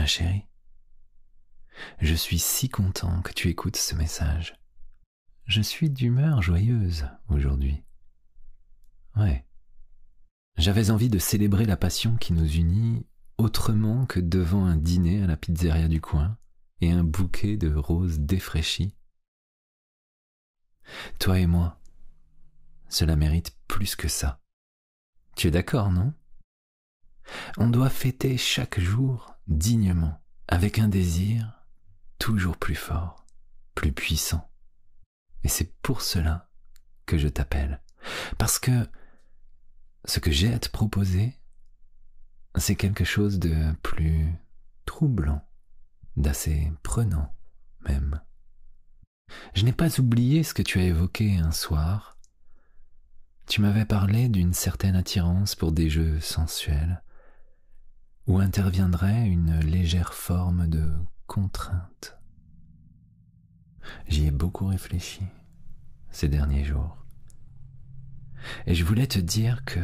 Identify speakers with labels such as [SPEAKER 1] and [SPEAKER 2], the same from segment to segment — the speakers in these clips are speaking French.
[SPEAKER 1] ma chérie. Je suis si content que tu écoutes ce message. Je suis d'humeur joyeuse aujourd'hui. Ouais. J'avais envie de célébrer la passion qui nous unit autrement que devant un dîner à la pizzeria du coin et un bouquet de roses défraîchies. Toi et moi, cela mérite plus que ça. Tu es d'accord, non? On doit fêter chaque jour dignement, avec un désir toujours plus fort, plus puissant. Et c'est pour cela que je t'appelle. Parce que ce que j'ai à te proposer, c'est quelque chose de plus troublant, d'assez prenant même. Je n'ai pas oublié ce que tu as évoqué un soir. Tu m'avais parlé d'une certaine attirance pour des jeux sensuels, où interviendrait une légère forme de contrainte. J'y ai beaucoup réfléchi ces derniers jours. Et je voulais te dire que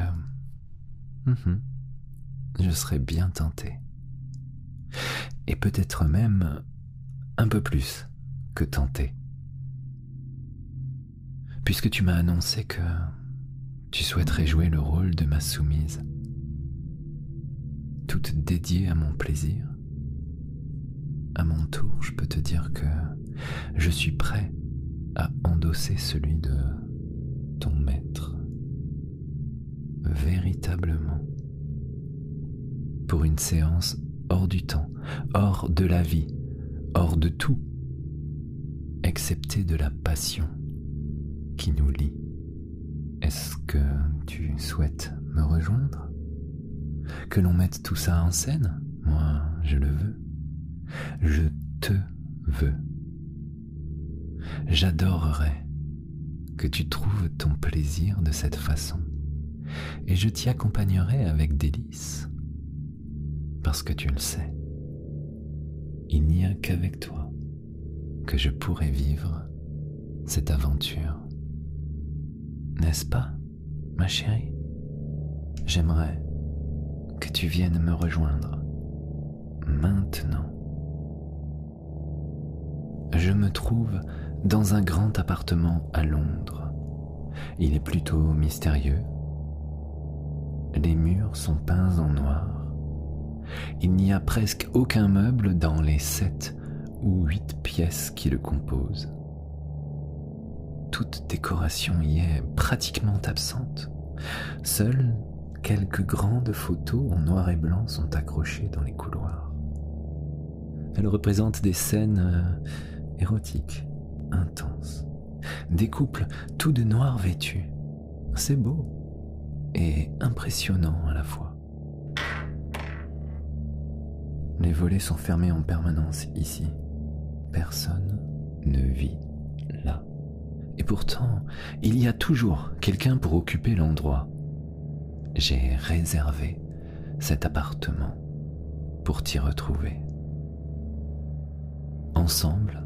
[SPEAKER 1] je serais bien tenté. Et peut-être même un peu plus que tenté. Puisque tu m'as annoncé que tu souhaiterais jouer le rôle de ma soumise, toute dédiée à mon plaisir. À mon tour, je peux te dire que je suis prêt à endosser celui de ton maître véritablement pour une séance hors du temps, hors de la vie, hors de tout, excepté de la passion qui nous lie. Est-ce que tu souhaites me rejoindre? Que l'on mette tout ça en scène Moi, je le veux. Je te veux. J'adorerais que tu trouves ton plaisir de cette façon et je t'y accompagnerai avec délice, parce que tu le sais, il n'y a qu'avec toi que je pourrai vivre cette aventure. N'est-ce pas, ma chérie? J'aimerais que tu viennes me rejoindre maintenant. Je me trouve dans un grand appartement à Londres. Il est plutôt mystérieux les murs sont peints en noir. Il n'y a presque aucun meuble dans les sept ou huit pièces qui le composent. Toute décoration y est pratiquement absente. Seules quelques grandes photos en noir et blanc sont accrochées dans les couloirs. Elles représentent des scènes euh, érotiques, intenses, des couples tout de noir vêtus. C'est beau et impressionnant à la fois. Les volets sont fermés en permanence ici. Personne ne vit là. Et pourtant, il y a toujours quelqu'un pour occuper l'endroit. J'ai réservé cet appartement pour t'y retrouver. Ensemble,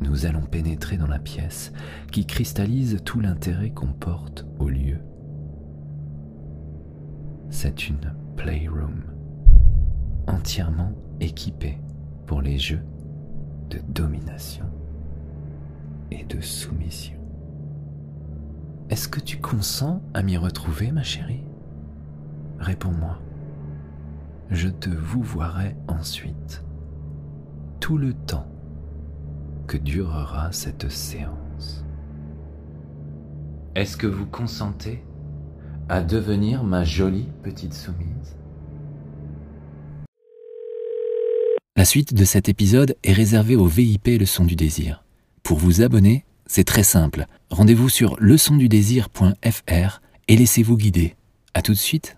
[SPEAKER 1] nous allons pénétrer dans la pièce qui cristallise tout l'intérêt qu'on porte au lieu c'est une playroom entièrement équipée pour les jeux de domination et de soumission. Est-ce que tu consens à m'y retrouver, ma chérie? Réponds-moi. Je te vous voirai ensuite, tout le temps que durera cette séance. Est-ce que vous consentez à devenir ma jolie petite soumise?
[SPEAKER 2] La suite de cet épisode est réservée au VIP Leçon du désir. Pour vous abonner, c'est très simple. Rendez-vous sur leçondudésir.fr et laissez-vous guider. À tout de suite.